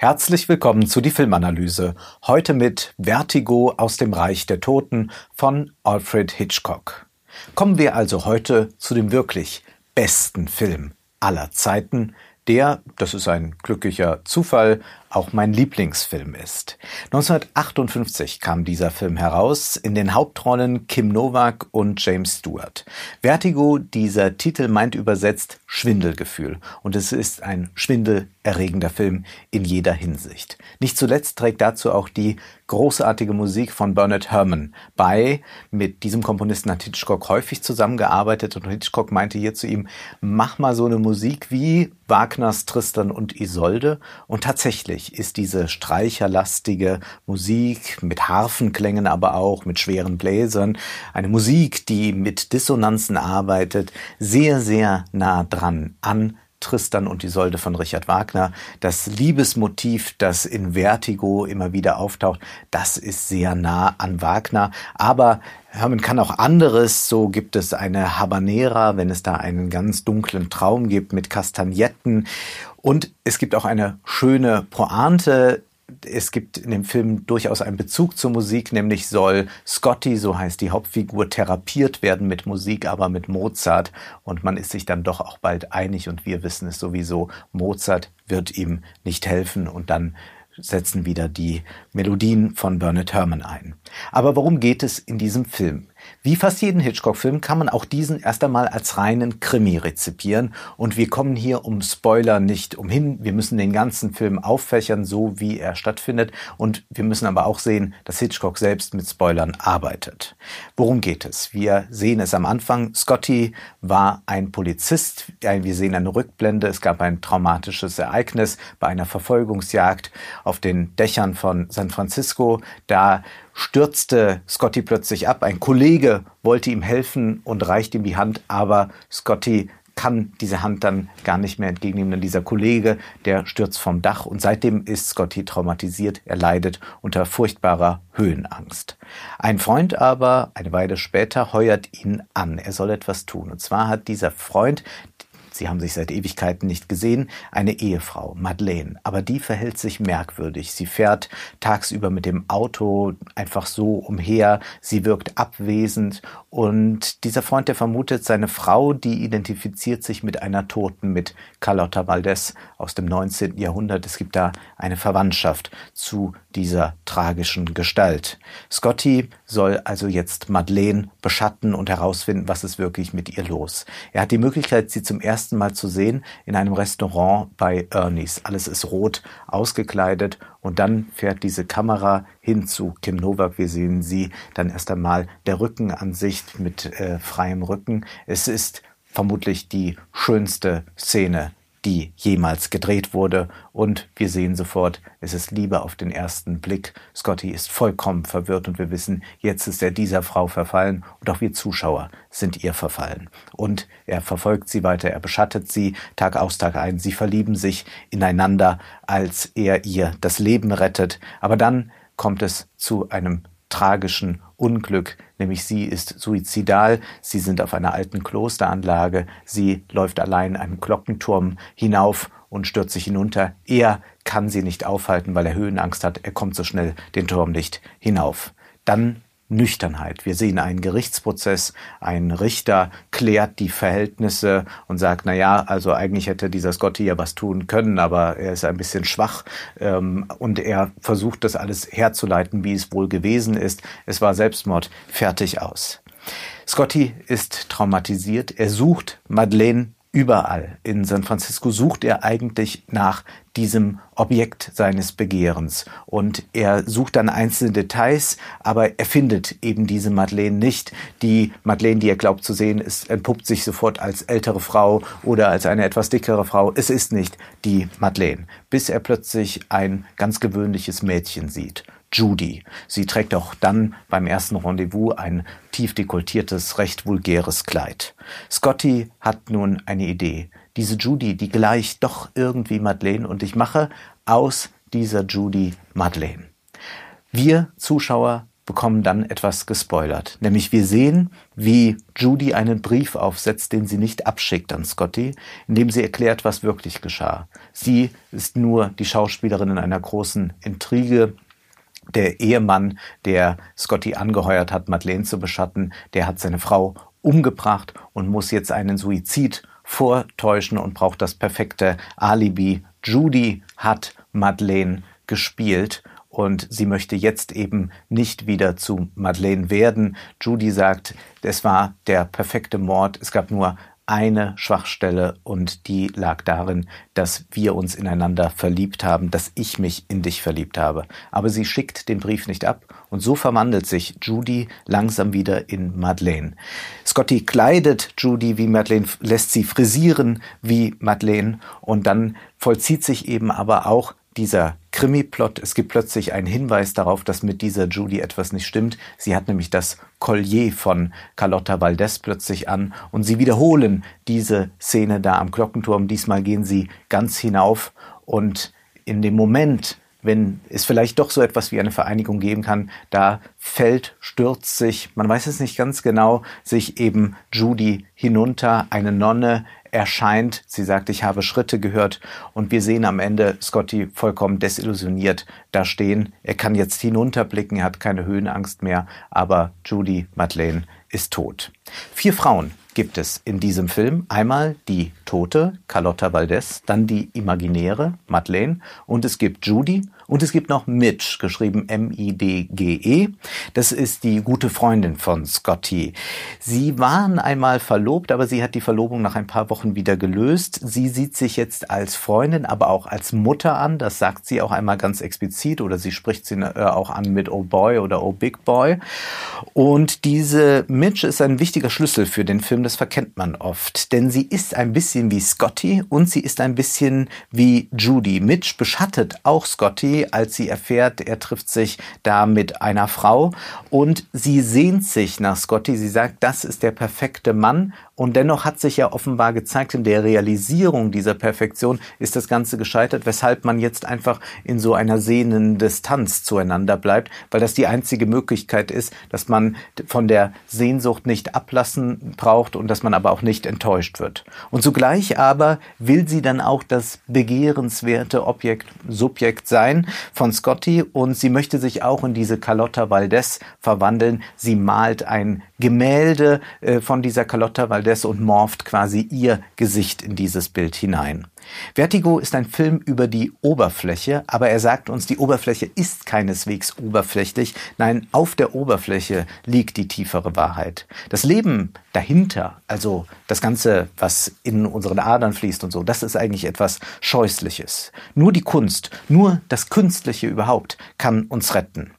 Herzlich willkommen zu die Filmanalyse. Heute mit Vertigo aus dem Reich der Toten von Alfred Hitchcock. Kommen wir also heute zu dem wirklich besten Film aller Zeiten, der, das ist ein glücklicher Zufall, auch mein Lieblingsfilm ist. 1958 kam dieser Film heraus, in den Hauptrollen Kim Novak und James Stewart. Vertigo, dieser Titel meint übersetzt Schwindelgefühl und es ist ein schwindelerregender Film in jeder Hinsicht. Nicht zuletzt trägt dazu auch die großartige Musik von Bernard Herrmann bei. Mit diesem Komponisten hat Hitchcock häufig zusammengearbeitet und Hitchcock meinte hier zu ihm, mach mal so eine Musik wie Wagners Tristan und Isolde und tatsächlich natürlich ist diese streicherlastige Musik mit Harfenklängen, aber auch mit schweren Bläsern, eine Musik, die mit Dissonanzen arbeitet, sehr, sehr nah dran an Tristan und Isolde von Richard Wagner. Das Liebesmotiv, das in Vertigo immer wieder auftaucht, das ist sehr nah an Wagner. Aber Hermann kann auch anderes. So gibt es eine Habanera, wenn es da einen ganz dunklen Traum gibt mit Kastagnetten. Und es gibt auch eine schöne Pointe. Es gibt in dem Film durchaus einen Bezug zur Musik, nämlich soll Scotty, so heißt die Hauptfigur, therapiert werden mit Musik, aber mit Mozart. Und man ist sich dann doch auch bald einig und wir wissen es sowieso, Mozart wird ihm nicht helfen und dann setzen wieder die Melodien von Bernard Herrmann ein. Aber worum geht es in diesem Film? Wie fast jeden Hitchcock-Film kann man auch diesen erst einmal als reinen Krimi rezipieren. Und wir kommen hier um Spoiler nicht umhin. Wir müssen den ganzen Film auffächern, so wie er stattfindet. Und wir müssen aber auch sehen, dass Hitchcock selbst mit Spoilern arbeitet. Worum geht es? Wir sehen es am Anfang. Scotty war ein Polizist. Wir sehen eine Rückblende. Es gab ein traumatisches Ereignis bei einer Verfolgungsjagd auf den Dächern von San Francisco. Da stürzte Scotty plötzlich ab. Ein Kollege wollte ihm helfen und reicht ihm die Hand, aber Scotty kann diese Hand dann gar nicht mehr entgegennehmen. Denn dieser Kollege, der stürzt vom Dach und seitdem ist Scotty traumatisiert. Er leidet unter furchtbarer Höhenangst. Ein Freund aber, eine Weile später, heuert ihn an. Er soll etwas tun. Und zwar hat dieser Freund Sie haben sich seit Ewigkeiten nicht gesehen, eine Ehefrau, Madeleine. Aber die verhält sich merkwürdig. Sie fährt tagsüber mit dem Auto einfach so umher. Sie wirkt abwesend. Und dieser Freund, der vermutet, seine Frau, die identifiziert sich mit einer Toten, mit Carlotta Valdez aus dem 19. Jahrhundert. Es gibt da eine Verwandtschaft zu dieser tragischen Gestalt. Scotty soll also jetzt Madeleine beschatten und herausfinden, was ist wirklich mit ihr los. Er hat die Möglichkeit, sie zum ersten ersten Mal zu sehen in einem Restaurant bei Ernie's. Alles ist rot ausgekleidet und dann fährt diese Kamera hin zu Kim Novak. Wir sehen sie dann erst einmal der Rückenansicht mit äh, freiem Rücken. Es ist vermutlich die schönste Szene die jemals gedreht wurde. Und wir sehen sofort, es ist Liebe auf den ersten Blick. Scotty ist vollkommen verwirrt und wir wissen, jetzt ist er dieser Frau verfallen und auch wir Zuschauer sind ihr verfallen. Und er verfolgt sie weiter, er beschattet sie Tag aus, Tag ein. Sie verlieben sich ineinander, als er ihr das Leben rettet. Aber dann kommt es zu einem tragischen Unglück, nämlich sie ist suizidal, sie sind auf einer alten Klosteranlage, sie läuft allein einen Glockenturm hinauf und stürzt sich hinunter. Er kann sie nicht aufhalten, weil er Höhenangst hat, er kommt so schnell den Turm nicht hinauf. Dann Nüchternheit. Wir sehen einen Gerichtsprozess, ein Richter klärt die Verhältnisse und sagt, na ja, also eigentlich hätte dieser Scotty ja was tun können, aber er ist ein bisschen schwach ähm, und er versucht das alles herzuleiten, wie es wohl gewesen ist. Es war Selbstmord, fertig aus. Scotty ist traumatisiert. Er sucht Madeleine Überall in San Francisco sucht er eigentlich nach diesem Objekt seines Begehrens. Und er sucht dann einzelne Details, aber er findet eben diese Madeleine nicht. Die Madeleine, die er glaubt zu sehen, ist, entpuppt sich sofort als ältere Frau oder als eine etwas dickere Frau. Es ist nicht die Madeleine, bis er plötzlich ein ganz gewöhnliches Mädchen sieht. Judy. Sie trägt auch dann beim ersten Rendezvous ein tief dekoltiertes, recht vulgäres Kleid. Scotty hat nun eine Idee. Diese Judy, die gleicht doch irgendwie Madeleine und ich mache aus dieser Judy Madeleine. Wir Zuschauer bekommen dann etwas gespoilert. Nämlich wir sehen, wie Judy einen Brief aufsetzt, den sie nicht abschickt an Scotty, in dem sie erklärt, was wirklich geschah. Sie ist nur die Schauspielerin in einer großen Intrige. Der Ehemann, der Scotty angeheuert hat, Madeleine zu beschatten, der hat seine Frau umgebracht und muss jetzt einen Suizid vortäuschen und braucht das perfekte Alibi. Judy hat Madeleine gespielt und sie möchte jetzt eben nicht wieder zu Madeleine werden. Judy sagt, es war der perfekte Mord. Es gab nur eine Schwachstelle und die lag darin, dass wir uns ineinander verliebt haben, dass ich mich in dich verliebt habe. Aber sie schickt den Brief nicht ab und so verwandelt sich Judy langsam wieder in Madeleine. Scotty kleidet Judy wie Madeleine, lässt sie frisieren wie Madeleine und dann vollzieht sich eben aber auch dieser Krimi-Plot. Es gibt plötzlich einen Hinweis darauf, dass mit dieser Judy etwas nicht stimmt. Sie hat nämlich das Collier von Carlotta Valdez plötzlich an und sie wiederholen diese Szene da am Glockenturm. Diesmal gehen sie ganz hinauf und in dem Moment, wenn es vielleicht doch so etwas wie eine Vereinigung geben kann, da fällt, stürzt sich, man weiß es nicht ganz genau, sich eben Judy hinunter, eine Nonne erscheint. Sie sagt, ich habe Schritte gehört und wir sehen am Ende Scotty vollkommen desillusioniert da stehen. Er kann jetzt hinunterblicken, er hat keine Höhenangst mehr, aber Judy Madeleine ist tot. Vier Frauen gibt es in diesem Film. Einmal die Tote, Carlotta Valdez, dann die Imaginäre, Madeleine, und es gibt Judy und es gibt noch Mitch, geschrieben M-I-D-G-E. Das ist die gute Freundin von Scotty. Sie waren einmal verlobt, aber sie hat die Verlobung nach ein paar Wochen wieder gelöst. Sie sieht sich jetzt als Freundin, aber auch als Mutter an. Das sagt sie auch einmal ganz explizit oder sie spricht sie äh, auch an mit Oh Boy oder Oh Big Boy. Und diese Mitch ist ein wichtiger Schlüssel für den Film, das verkennt man oft. Denn sie ist ein bisschen wie Scotty und sie ist ein bisschen wie Judy. Mitch beschattet auch Scotty als sie erfährt, er trifft sich da mit einer Frau und sie sehnt sich nach Scotty. Sie sagt, das ist der perfekte Mann und dennoch hat sich ja offenbar gezeigt, in der Realisierung dieser Perfektion ist das Ganze gescheitert, weshalb man jetzt einfach in so einer sehenden Distanz zueinander bleibt, weil das die einzige Möglichkeit ist, dass man von der Sehnsucht nicht ablassen braucht und dass man aber auch nicht enttäuscht wird. Und zugleich aber will sie dann auch das begehrenswerte Objekt, Subjekt sein von Scotty und sie möchte sich auch in diese Carlotta Valdez verwandeln. Sie malt ein Gemälde äh, von dieser Carlotta Valdez und morpht quasi ihr Gesicht in dieses Bild hinein. Vertigo ist ein Film über die Oberfläche, aber er sagt uns, die Oberfläche ist keineswegs oberflächlich. Nein, auf der Oberfläche liegt die tiefere Wahrheit. Das Leben dahinter, also das Ganze, was in unseren Adern fließt und so, das ist eigentlich etwas Scheußliches. Nur die Kunst, nur das Künstliche überhaupt kann uns retten.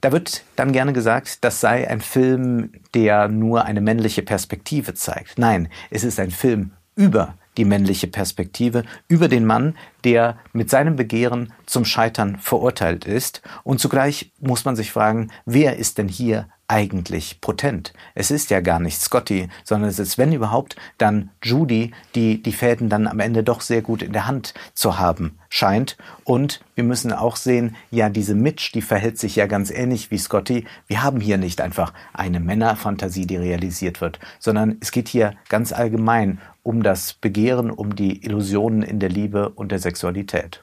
Da wird dann gerne gesagt, das sei ein Film, der nur eine männliche Perspektive zeigt. Nein, es ist ein Film über die männliche Perspektive, über den Mann, der mit seinem Begehren zum Scheitern verurteilt ist. Und zugleich muss man sich fragen, wer ist denn hier eigentlich potent. Es ist ja gar nicht Scotty, sondern es ist, wenn überhaupt, dann Judy, die die Fäden dann am Ende doch sehr gut in der Hand zu haben scheint. Und wir müssen auch sehen, ja, diese Mitch, die verhält sich ja ganz ähnlich wie Scotty. Wir haben hier nicht einfach eine Männerfantasie, die realisiert wird, sondern es geht hier ganz allgemein um das Begehren, um die Illusionen in der Liebe und der Sexualität.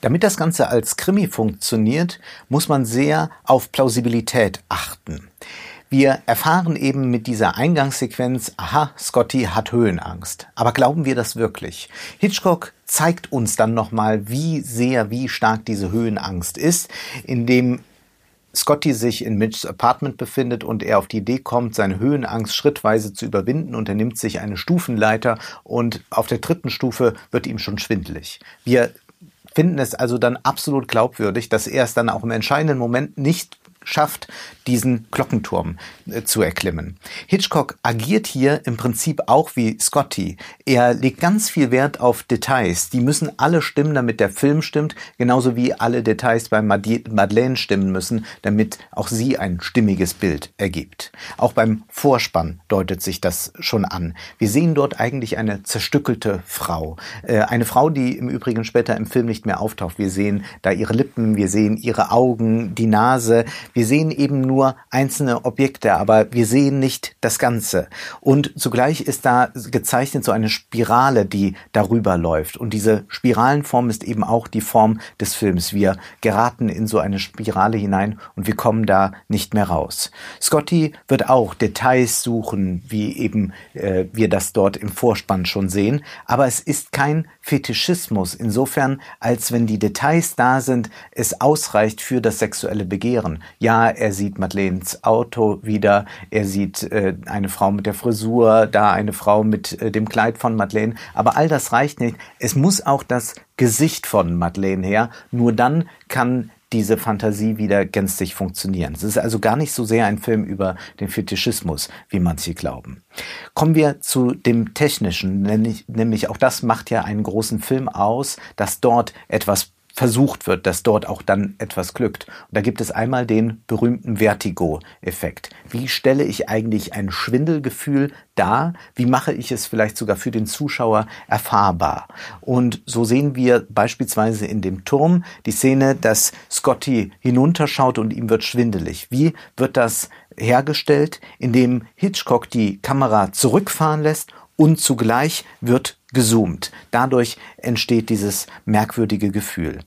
Damit das Ganze als Krimi funktioniert, muss man sehr auf Plausibilität achten. Wir erfahren eben mit dieser Eingangssequenz, aha, Scotty hat Höhenangst. Aber glauben wir das wirklich? Hitchcock zeigt uns dann nochmal, wie sehr, wie stark diese Höhenangst ist, indem Scotty sich in Mitchs Apartment befindet und er auf die Idee kommt, seine Höhenangst schrittweise zu überwinden und er nimmt sich eine Stufenleiter und auf der dritten Stufe wird ihm schon schwindelig. Wir finden es also dann absolut glaubwürdig, dass er es dann auch im entscheidenden Moment nicht schafft, diesen Glockenturm äh, zu erklimmen. Hitchcock agiert hier im Prinzip auch wie Scotty. Er legt ganz viel Wert auf Details. Die müssen alle stimmen, damit der Film stimmt, genauso wie alle Details bei Madeleine stimmen müssen, damit auch sie ein stimmiges Bild ergibt. Auch beim Vorspann deutet sich das schon an. Wir sehen dort eigentlich eine zerstückelte Frau. Äh, eine Frau, die im Übrigen später im Film nicht mehr auftaucht. Wir sehen da ihre Lippen, wir sehen ihre Augen, die Nase. Wir sehen eben nur einzelne Objekte, aber wir sehen nicht das Ganze. Und zugleich ist da gezeichnet so eine Spirale, die darüber läuft. Und diese Spiralenform ist eben auch die Form des Films. Wir geraten in so eine Spirale hinein und wir kommen da nicht mehr raus. Scotty wird auch Details suchen, wie eben äh, wir das dort im Vorspann schon sehen. Aber es ist kein Fetischismus insofern, als wenn die Details da sind, es ausreicht für das sexuelle Begehren. Ja, er sieht Madeleines Auto wieder, er sieht äh, eine Frau mit der Frisur, da eine Frau mit äh, dem Kleid von Madeleine, aber all das reicht nicht. Es muss auch das Gesicht von Madeleine her, nur dann kann diese Fantasie wieder gänzlich funktionieren. Es ist also gar nicht so sehr ein Film über den Fetischismus, wie manche glauben. Kommen wir zu dem Technischen, nämlich, nämlich auch das macht ja einen großen Film aus, dass dort etwas versucht wird, dass dort auch dann etwas glückt. Und da gibt es einmal den berühmten Vertigo-Effekt. Wie stelle ich eigentlich ein Schwindelgefühl dar? Wie mache ich es vielleicht sogar für den Zuschauer erfahrbar? Und so sehen wir beispielsweise in dem Turm die Szene, dass Scotty hinunterschaut und ihm wird schwindelig. Wie wird das hergestellt, indem Hitchcock die Kamera zurückfahren lässt und zugleich wird gezoomt. Dadurch entsteht dieses merkwürdige Gefühl.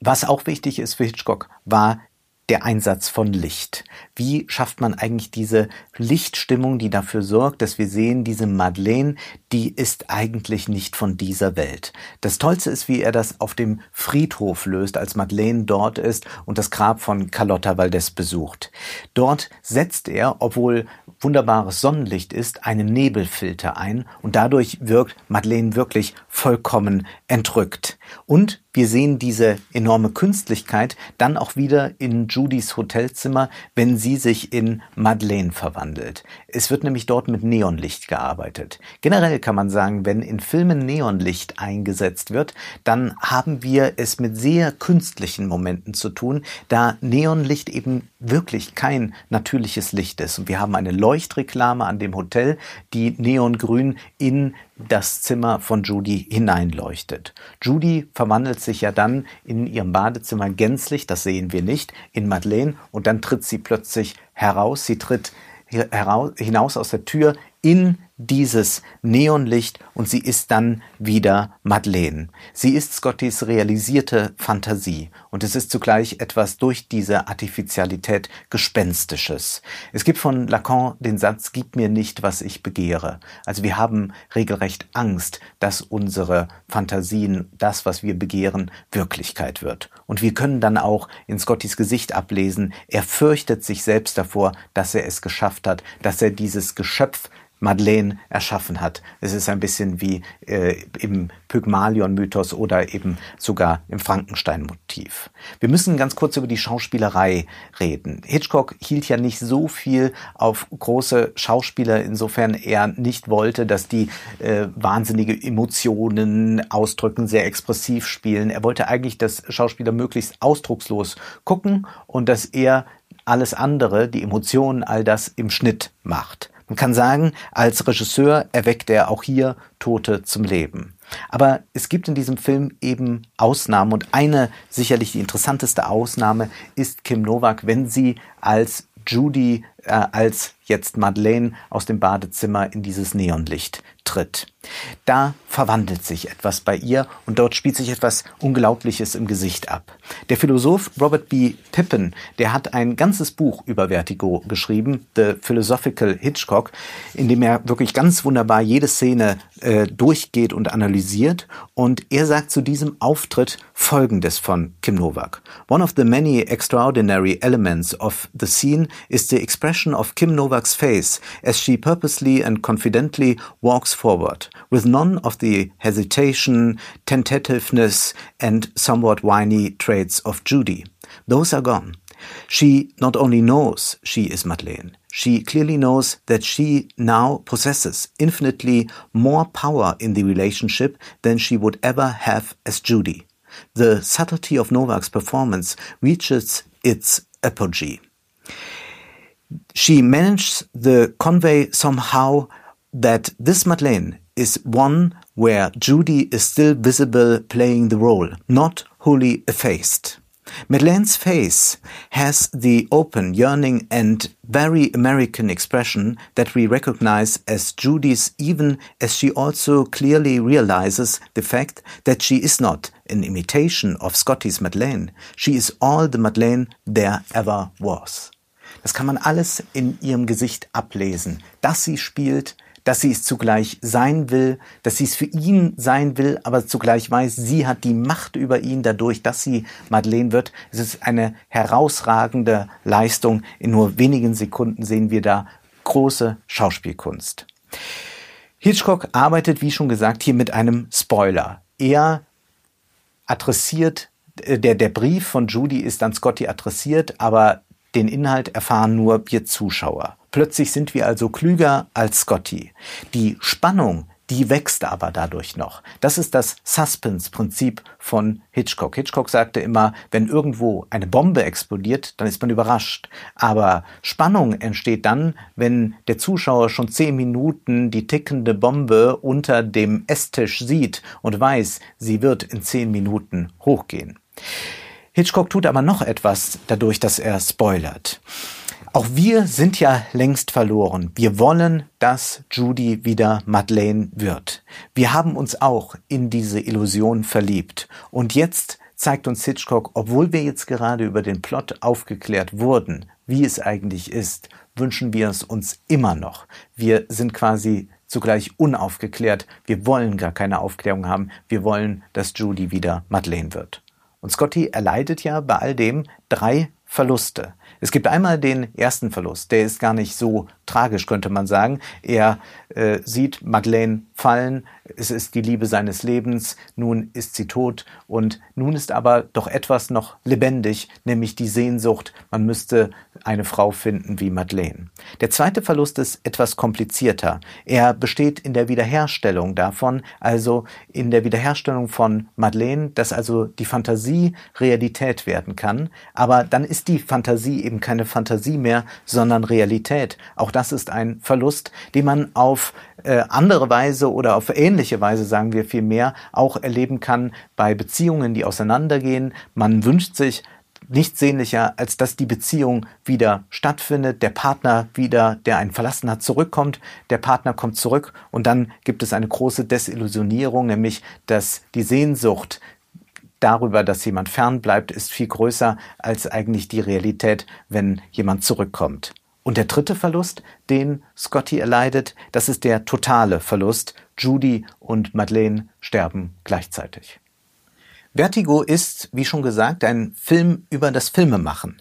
Was auch wichtig ist für Hitchcock, war der Einsatz von Licht. Wie schafft man eigentlich diese Lichtstimmung, die dafür sorgt, dass wir sehen, diese Madeleine, die ist eigentlich nicht von dieser Welt. Das Tollste ist, wie er das auf dem Friedhof löst, als Madeleine dort ist und das Grab von Carlotta Valdez besucht. Dort setzt er, obwohl wunderbares Sonnenlicht ist, einen Nebelfilter ein und dadurch wirkt Madeleine wirklich vollkommen entrückt. Und wir sehen diese enorme Künstlichkeit dann auch wieder in Judys Hotelzimmer, wenn sie sich in Madeleine verwandelt. Es wird nämlich dort mit Neonlicht gearbeitet. Generell kann man sagen, wenn in Filmen Neonlicht eingesetzt wird, dann haben wir es mit sehr künstlichen Momenten zu tun, da Neonlicht eben wirklich kein natürliches Licht ist. Und wir haben eine Leuchtreklame an dem Hotel, die neongrün in das Zimmer von Judy hineinleuchtet. Judy verwandelt sich ja dann in ihrem Badezimmer gänzlich, das sehen wir nicht, in Madeleine und dann tritt sie plötzlich heraus, sie tritt heraus, hinaus aus der Tür in dieses Neonlicht und sie ist dann wieder Madeleine. Sie ist Scottys realisierte Fantasie und es ist zugleich etwas durch diese Artificialität Gespenstisches. Es gibt von Lacan den Satz, gib mir nicht, was ich begehre. Also wir haben regelrecht Angst, dass unsere Fantasien, das, was wir begehren, Wirklichkeit wird. Und wir können dann auch in Scottys Gesicht ablesen, er fürchtet sich selbst davor, dass er es geschafft hat, dass er dieses Geschöpf Madeleine erschaffen hat. Es ist ein bisschen wie äh, im Pygmalion-Mythos oder eben sogar im Frankenstein-Motiv. Wir müssen ganz kurz über die Schauspielerei reden. Hitchcock hielt ja nicht so viel auf große Schauspieler, insofern er nicht wollte, dass die äh, wahnsinnige Emotionen ausdrücken, sehr expressiv spielen. Er wollte eigentlich, dass Schauspieler möglichst ausdruckslos gucken und dass er alles andere, die Emotionen, all das im Schnitt macht. Man kann sagen, als Regisseur erweckt er auch hier Tote zum Leben. Aber es gibt in diesem Film eben Ausnahmen und eine sicherlich die interessanteste Ausnahme ist Kim Novak, wenn sie als Judy, äh, als jetzt Madeleine aus dem Badezimmer in dieses Neonlicht tritt. Da verwandelt sich etwas bei ihr und dort spielt sich etwas Unglaubliches im Gesicht ab. Der Philosoph Robert B. Pippin, der hat ein ganzes Buch über Vertigo geschrieben, The Philosophical Hitchcock, in dem er wirklich ganz wunderbar jede Szene äh, durchgeht und analysiert. Und er sagt zu diesem Auftritt Folgendes von Kim Novak. One of the many extraordinary elements of the scene is the expression of Kim Novak's face as she purposely and confidently walks forward, with none of the hesitation, tentativeness, and somewhat whiny traits of Judy. Those are gone. She not only knows she is Madeleine, she clearly knows that she now possesses infinitely more power in the relationship than she would ever have as Judy. The subtlety of Novak's performance reaches its apogee. She manages to convey somehow that this Madeleine is one where Judy is still visible playing the role, not wholly effaced. Madeleine's face has the open, yearning, and very American expression that we recognize as Judy's, even as she also clearly realizes the fact that she is not an imitation of Scotty's Madeleine. She is all the Madeleine there ever was. Das kann man alles in ihrem Gesicht ablesen, dass sie spielt, dass sie es zugleich sein will, dass sie es für ihn sein will, aber zugleich weiß, sie hat die Macht über ihn dadurch, dass sie Madeleine wird. Es ist eine herausragende Leistung. In nur wenigen Sekunden sehen wir da große Schauspielkunst. Hitchcock arbeitet, wie schon gesagt, hier mit einem Spoiler. Er adressiert, äh, der, der Brief von Judy ist an Scotty adressiert, aber den Inhalt erfahren nur wir Zuschauer. Plötzlich sind wir also klüger als Scotty. Die Spannung, die wächst aber dadurch noch. Das ist das Suspense-Prinzip von Hitchcock. Hitchcock sagte immer, wenn irgendwo eine Bombe explodiert, dann ist man überrascht. Aber Spannung entsteht dann, wenn der Zuschauer schon zehn Minuten die tickende Bombe unter dem Esstisch sieht und weiß, sie wird in zehn Minuten hochgehen. Hitchcock tut aber noch etwas dadurch, dass er spoilert. Auch wir sind ja längst verloren. Wir wollen, dass Judy wieder Madeleine wird. Wir haben uns auch in diese Illusion verliebt. Und jetzt zeigt uns Hitchcock, obwohl wir jetzt gerade über den Plot aufgeklärt wurden, wie es eigentlich ist, wünschen wir es uns immer noch. Wir sind quasi zugleich unaufgeklärt. Wir wollen gar keine Aufklärung haben. Wir wollen, dass Judy wieder Madeleine wird. Und Scotty erleidet ja bei all dem drei Verluste. Es gibt einmal den ersten Verlust, der ist gar nicht so tragisch, könnte man sagen. Er äh, sieht Madeleine fallen, es ist die Liebe seines Lebens, nun ist sie tot. Und nun ist aber doch etwas noch lebendig, nämlich die Sehnsucht, man müsste eine Frau finden wie Madeleine. Der zweite Verlust ist etwas komplizierter. Er besteht in der Wiederherstellung davon, also in der Wiederherstellung von Madeleine, dass also die Fantasie Realität werden kann, aber dann ist die Fantasie eben keine Fantasie mehr, sondern Realität. Auch das ist ein Verlust, den man auf äh, andere Weise oder auf ähnliche Weise, sagen wir vielmehr, auch erleben kann bei Beziehungen, die auseinandergehen. Man wünscht sich nichts sehnlicher, als dass die Beziehung wieder stattfindet, der Partner wieder, der einen verlassen hat, zurückkommt, der Partner kommt zurück und dann gibt es eine große Desillusionierung, nämlich dass die Sehnsucht darüber, dass jemand fern bleibt, ist viel größer als eigentlich die Realität, wenn jemand zurückkommt. Und der dritte Verlust, den Scotty erleidet, das ist der totale Verlust. Judy und Madeleine sterben gleichzeitig. Vertigo ist, wie schon gesagt, ein Film über das Filmemachen.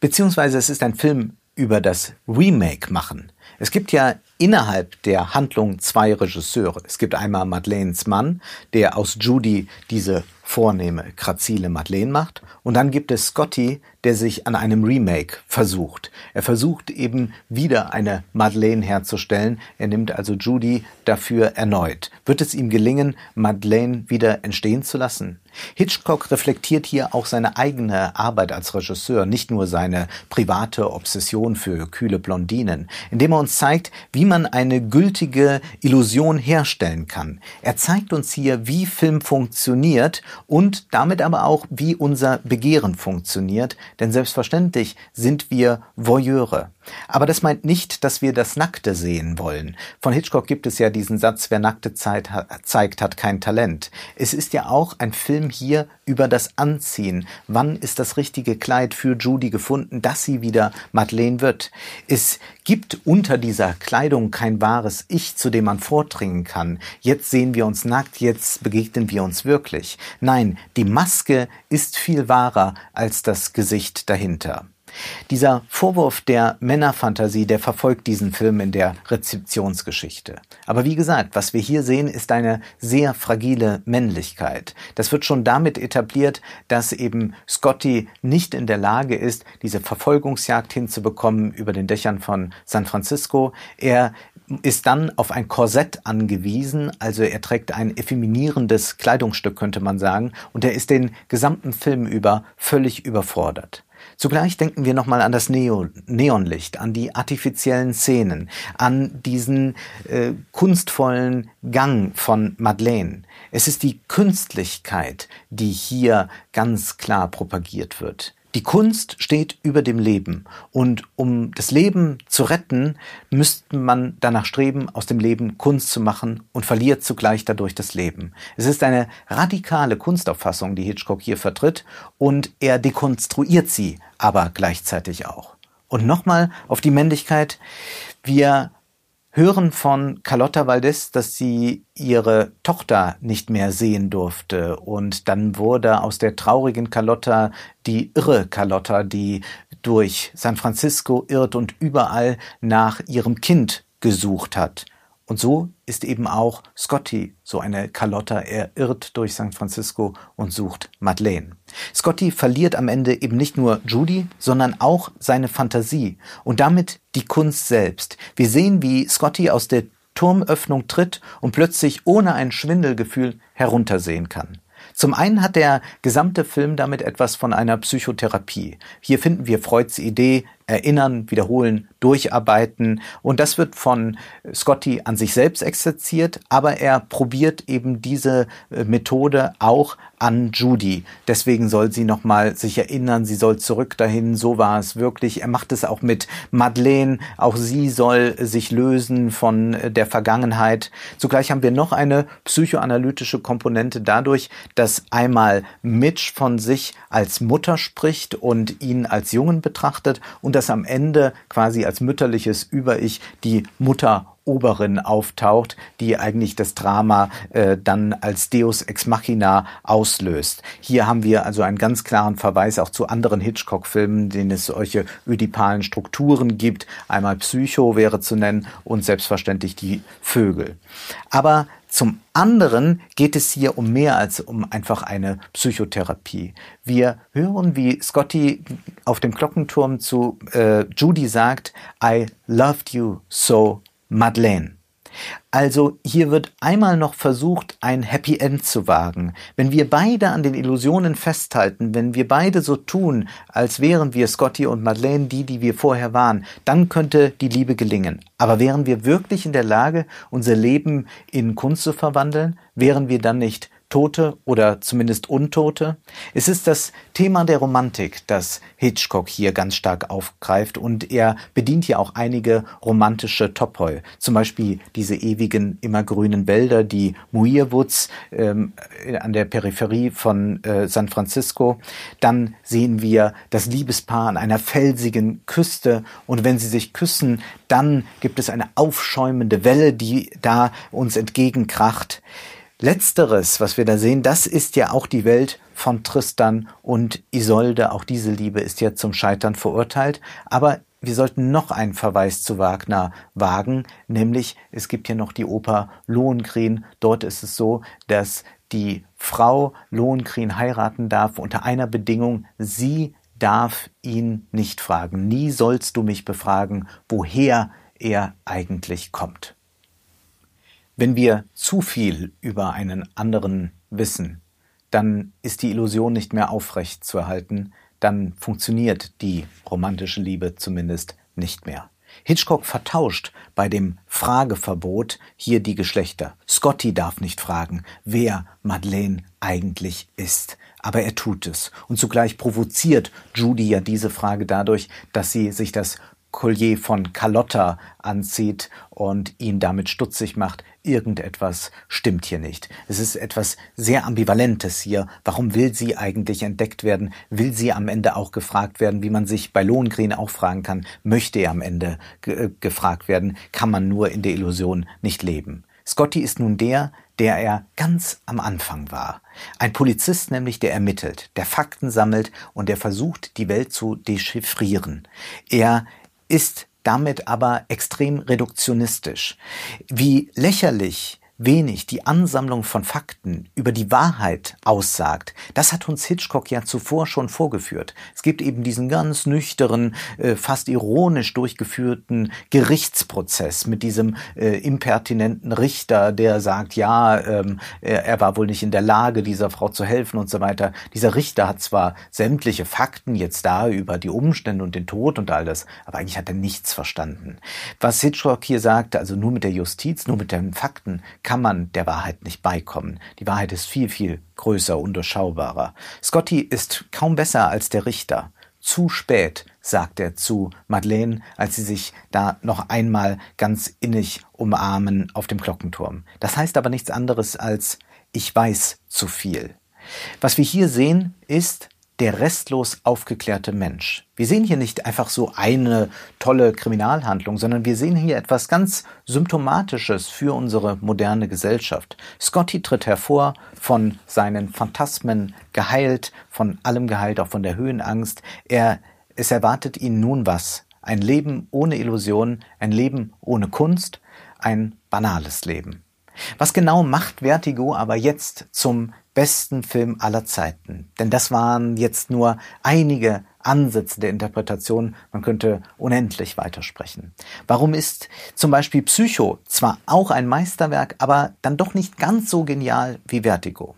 Beziehungsweise es ist ein Film über das Remake machen. Es gibt ja innerhalb der Handlung zwei Regisseure. Es gibt einmal Madeleines Mann, der aus Judy diese vornehme, grazile Madeleine macht. Und dann gibt es Scotty, der sich an einem Remake versucht. Er versucht eben wieder eine Madeleine herzustellen. Er nimmt also Judy dafür erneut. Wird es ihm gelingen, Madeleine wieder entstehen zu lassen? Hitchcock reflektiert hier auch seine eigene Arbeit als Regisseur, nicht nur seine private Obsession für kühle Blondinen, indem er uns zeigt, wie man eine gültige Illusion herstellen kann. Er zeigt uns hier, wie Film funktioniert und damit aber auch, wie unser Begehren funktioniert, denn selbstverständlich sind wir Voyeure. Aber das meint nicht, dass wir das Nackte sehen wollen. Von Hitchcock gibt es ja diesen Satz, wer Nackte zeigt, hat kein Talent. Es ist ja auch ein Film hier über das Anziehen. Wann ist das richtige Kleid für Judy gefunden, dass sie wieder Madeleine wird? Es gibt unter dieser Kleidung kein wahres Ich, zu dem man vordringen kann. Jetzt sehen wir uns nackt, jetzt begegnen wir uns wirklich. Nein, die Maske ist viel wahrer als das Gesicht dahinter. Dieser Vorwurf der Männerfantasie, der verfolgt diesen Film in der Rezeptionsgeschichte. Aber wie gesagt, was wir hier sehen, ist eine sehr fragile Männlichkeit. Das wird schon damit etabliert, dass eben Scotty nicht in der Lage ist, diese Verfolgungsjagd hinzubekommen über den Dächern von San Francisco. Er ist dann auf ein Korsett angewiesen, also er trägt ein effeminierendes Kleidungsstück, könnte man sagen, und er ist den gesamten Film über völlig überfordert. Zugleich denken wir nochmal an das Neo Neonlicht, an die artifiziellen Szenen, an diesen äh, kunstvollen Gang von Madeleine. Es ist die Künstlichkeit, die hier ganz klar propagiert wird. Die Kunst steht über dem Leben und um das Leben zu retten, müsste man danach streben, aus dem Leben Kunst zu machen und verliert zugleich dadurch das Leben. Es ist eine radikale Kunstauffassung, die Hitchcock hier vertritt und er dekonstruiert sie aber gleichzeitig auch. Und nochmal auf die Männlichkeit. Wir hören von Carlotta Valdez, dass sie ihre Tochter nicht mehr sehen durfte. Und dann wurde aus der traurigen Carlotta die irre Carlotta, die durch San Francisco irrt und überall nach ihrem Kind gesucht hat. Und so ist eben auch Scotty so eine Carlotta. Er irrt durch San Francisco und sucht Madeleine. Scotty verliert am Ende eben nicht nur Judy, sondern auch seine Fantasie und damit die Kunst selbst. Wir sehen, wie Scotty aus der Turmöffnung tritt und plötzlich ohne ein Schwindelgefühl heruntersehen kann. Zum einen hat der gesamte Film damit etwas von einer Psychotherapie. Hier finden wir Freuds Idee, erinnern, wiederholen, durcharbeiten. Und das wird von Scotty an sich selbst exerziert, aber er probiert eben diese äh, Methode auch an Judy. Deswegen soll sie nochmal sich erinnern, sie soll zurück dahin, so war es wirklich. Er macht es auch mit Madeleine, auch sie soll sich lösen von äh, der Vergangenheit. Zugleich haben wir noch eine psychoanalytische Komponente dadurch, dass einmal Mitch von sich als Mutter spricht und ihn als Jungen betrachtet und dass am Ende quasi als mütterliches Über-Ich die Mutter Oberin auftaucht, die eigentlich das Drama äh, dann als Deus ex machina auslöst. Hier haben wir also einen ganz klaren Verweis auch zu anderen Hitchcock-Filmen, denen es solche ödipalen Strukturen gibt. Einmal Psycho wäre zu nennen und selbstverständlich die Vögel. Aber zum anderen geht es hier um mehr als um einfach eine Psychotherapie. Wir hören, wie Scotty auf dem Glockenturm zu äh, Judy sagt, I loved you so, Madeleine. Also hier wird einmal noch versucht, ein Happy End zu wagen. Wenn wir beide an den Illusionen festhalten, wenn wir beide so tun, als wären wir Scotty und Madeleine die, die wir vorher waren, dann könnte die Liebe gelingen. Aber wären wir wirklich in der Lage, unser Leben in Kunst zu verwandeln? Wären wir dann nicht Tote oder zumindest Untote. Es ist das Thema der Romantik, das Hitchcock hier ganz stark aufgreift und er bedient hier auch einige romantische Topoi. Zum Beispiel diese ewigen, immergrünen Wälder, die Muirwoods ähm, an der Peripherie von äh, San Francisco. Dann sehen wir das Liebespaar an einer felsigen Küste und wenn sie sich küssen, dann gibt es eine aufschäumende Welle, die da uns entgegenkracht. Letzteres, was wir da sehen, das ist ja auch die Welt von Tristan und Isolde. Auch diese Liebe ist ja zum Scheitern verurteilt. Aber wir sollten noch einen Verweis zu Wagner wagen, nämlich es gibt hier noch die Oper Lohengrin. Dort ist es so, dass die Frau Lohengrin heiraten darf unter einer Bedingung, sie darf ihn nicht fragen. Nie sollst du mich befragen, woher er eigentlich kommt. Wenn wir zu viel über einen anderen wissen, dann ist die Illusion nicht mehr aufrecht zu erhalten, dann funktioniert die romantische Liebe zumindest nicht mehr. Hitchcock vertauscht bei dem Frageverbot hier die Geschlechter. Scotty darf nicht fragen, wer Madeleine eigentlich ist. Aber er tut es. Und zugleich provoziert Judy ja diese Frage dadurch, dass sie sich das Collier von Carlotta anzieht und ihn damit stutzig macht. Irgendetwas stimmt hier nicht. Es ist etwas sehr Ambivalentes hier. Warum will sie eigentlich entdeckt werden? Will sie am Ende auch gefragt werden, wie man sich bei Lohengrin auch fragen kann? Möchte er am Ende ge äh, gefragt werden? Kann man nur in der Illusion nicht leben? Scotty ist nun der, der er ganz am Anfang war. Ein Polizist nämlich, der ermittelt, der Fakten sammelt und der versucht, die Welt zu dechiffrieren. Er ist damit aber extrem reduktionistisch. Wie lächerlich wenig die Ansammlung von Fakten über die Wahrheit aussagt, das hat uns Hitchcock ja zuvor schon vorgeführt. Es gibt eben diesen ganz nüchteren, äh, fast ironisch durchgeführten Gerichtsprozess mit diesem äh, impertinenten Richter, der sagt, ja, ähm, er, er war wohl nicht in der Lage, dieser Frau zu helfen und so weiter. Dieser Richter hat zwar sämtliche Fakten jetzt da über die Umstände und den Tod und all das, aber eigentlich hat er nichts verstanden. Was Hitchcock hier sagte, also nur mit der Justiz, nur mit den Fakten kann man der Wahrheit nicht beikommen. Die Wahrheit ist viel, viel größer und durchschaubarer. Scotty ist kaum besser als der Richter. Zu spät, sagt er zu Madeleine, als sie sich da noch einmal ganz innig umarmen auf dem Glockenturm. Das heißt aber nichts anderes als ich weiß zu viel. Was wir hier sehen, ist, der restlos aufgeklärte Mensch. Wir sehen hier nicht einfach so eine tolle Kriminalhandlung, sondern wir sehen hier etwas ganz Symptomatisches für unsere moderne Gesellschaft. Scotty tritt hervor von seinen Phantasmen geheilt, von allem geheilt, auch von der Höhenangst. Er, es erwartet ihn nun was? Ein Leben ohne Illusion, ein Leben ohne Kunst, ein banales Leben. Was genau macht Vertigo aber jetzt zum besten Film aller Zeiten. Denn das waren jetzt nur einige Ansätze der Interpretation. Man könnte unendlich weitersprechen. Warum ist zum Beispiel Psycho zwar auch ein Meisterwerk, aber dann doch nicht ganz so genial wie Vertigo?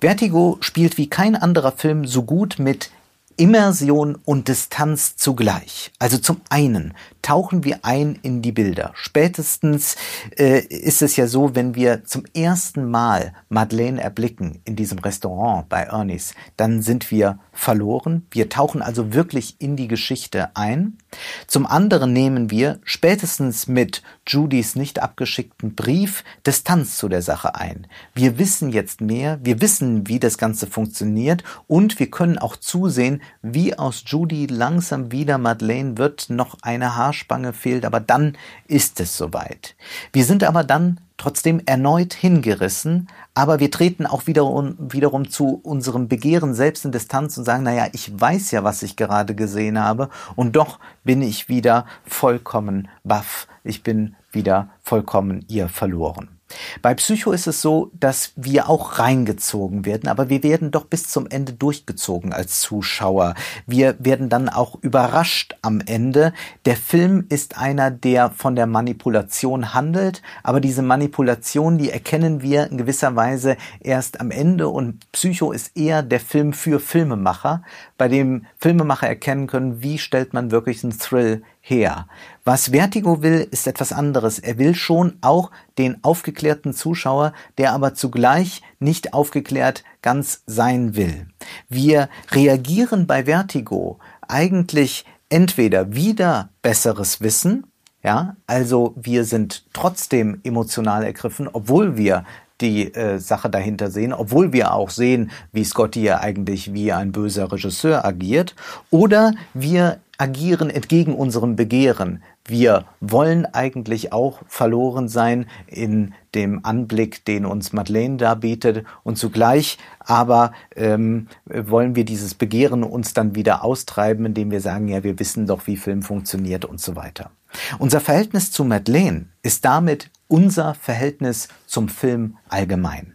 Vertigo spielt wie kein anderer Film so gut mit Immersion und Distanz zugleich. Also zum einen tauchen wir ein in die Bilder. Spätestens äh, ist es ja so, wenn wir zum ersten Mal Madeleine erblicken in diesem Restaurant bei Ernie's, dann sind wir verloren. Wir tauchen also wirklich in die Geschichte ein. Zum anderen nehmen wir spätestens mit Judys nicht abgeschickten Brief Distanz zu der Sache ein. Wir wissen jetzt mehr, wir wissen, wie das Ganze funktioniert und wir können auch zusehen, wie aus Judy langsam wieder Madeleine wird, noch eine Haarspange fehlt, aber dann ist es soweit. Wir sind aber dann trotzdem erneut hingerissen, aber wir treten auch wiederum, wiederum zu unserem Begehren selbst in Distanz und sagen, naja, ich weiß ja, was ich gerade gesehen habe und doch bin ich wieder vollkommen baff, ich bin wieder vollkommen ihr verloren. Bei Psycho ist es so, dass wir auch reingezogen werden, aber wir werden doch bis zum Ende durchgezogen als Zuschauer. Wir werden dann auch überrascht am Ende. Der Film ist einer, der von der Manipulation handelt, aber diese Manipulation, die erkennen wir in gewisser Weise erst am Ende und Psycho ist eher der Film für Filmemacher, bei dem Filmemacher erkennen können, wie stellt man wirklich einen Thrill her. Was Vertigo will, ist etwas anderes. Er will schon auch den aufgeklärten Zuschauer, der aber zugleich nicht aufgeklärt ganz sein will. Wir reagieren bei Vertigo eigentlich entweder wieder besseres Wissen, ja, also wir sind trotzdem emotional ergriffen, obwohl wir die äh, Sache dahinter sehen, obwohl wir auch sehen, wie Scotty ja eigentlich wie ein böser Regisseur agiert, oder wir agieren entgegen unserem Begehren. Wir wollen eigentlich auch verloren sein in dem Anblick, den uns Madeleine da bietet und zugleich aber ähm, wollen wir dieses Begehren uns dann wieder austreiben, indem wir sagen, ja, wir wissen doch, wie Film funktioniert und so weiter. Unser Verhältnis zu Madeleine ist damit unser Verhältnis zum Film allgemein.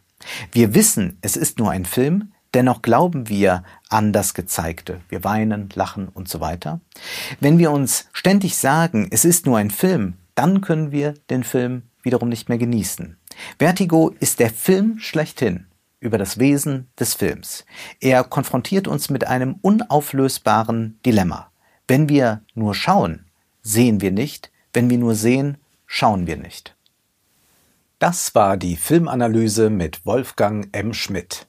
Wir wissen, es ist nur ein Film, Dennoch glauben wir an das Gezeigte. Wir weinen, lachen und so weiter. Wenn wir uns ständig sagen, es ist nur ein Film, dann können wir den Film wiederum nicht mehr genießen. Vertigo ist der Film schlechthin über das Wesen des Films. Er konfrontiert uns mit einem unauflösbaren Dilemma. Wenn wir nur schauen, sehen wir nicht. Wenn wir nur sehen, schauen wir nicht. Das war die Filmanalyse mit Wolfgang M. Schmidt.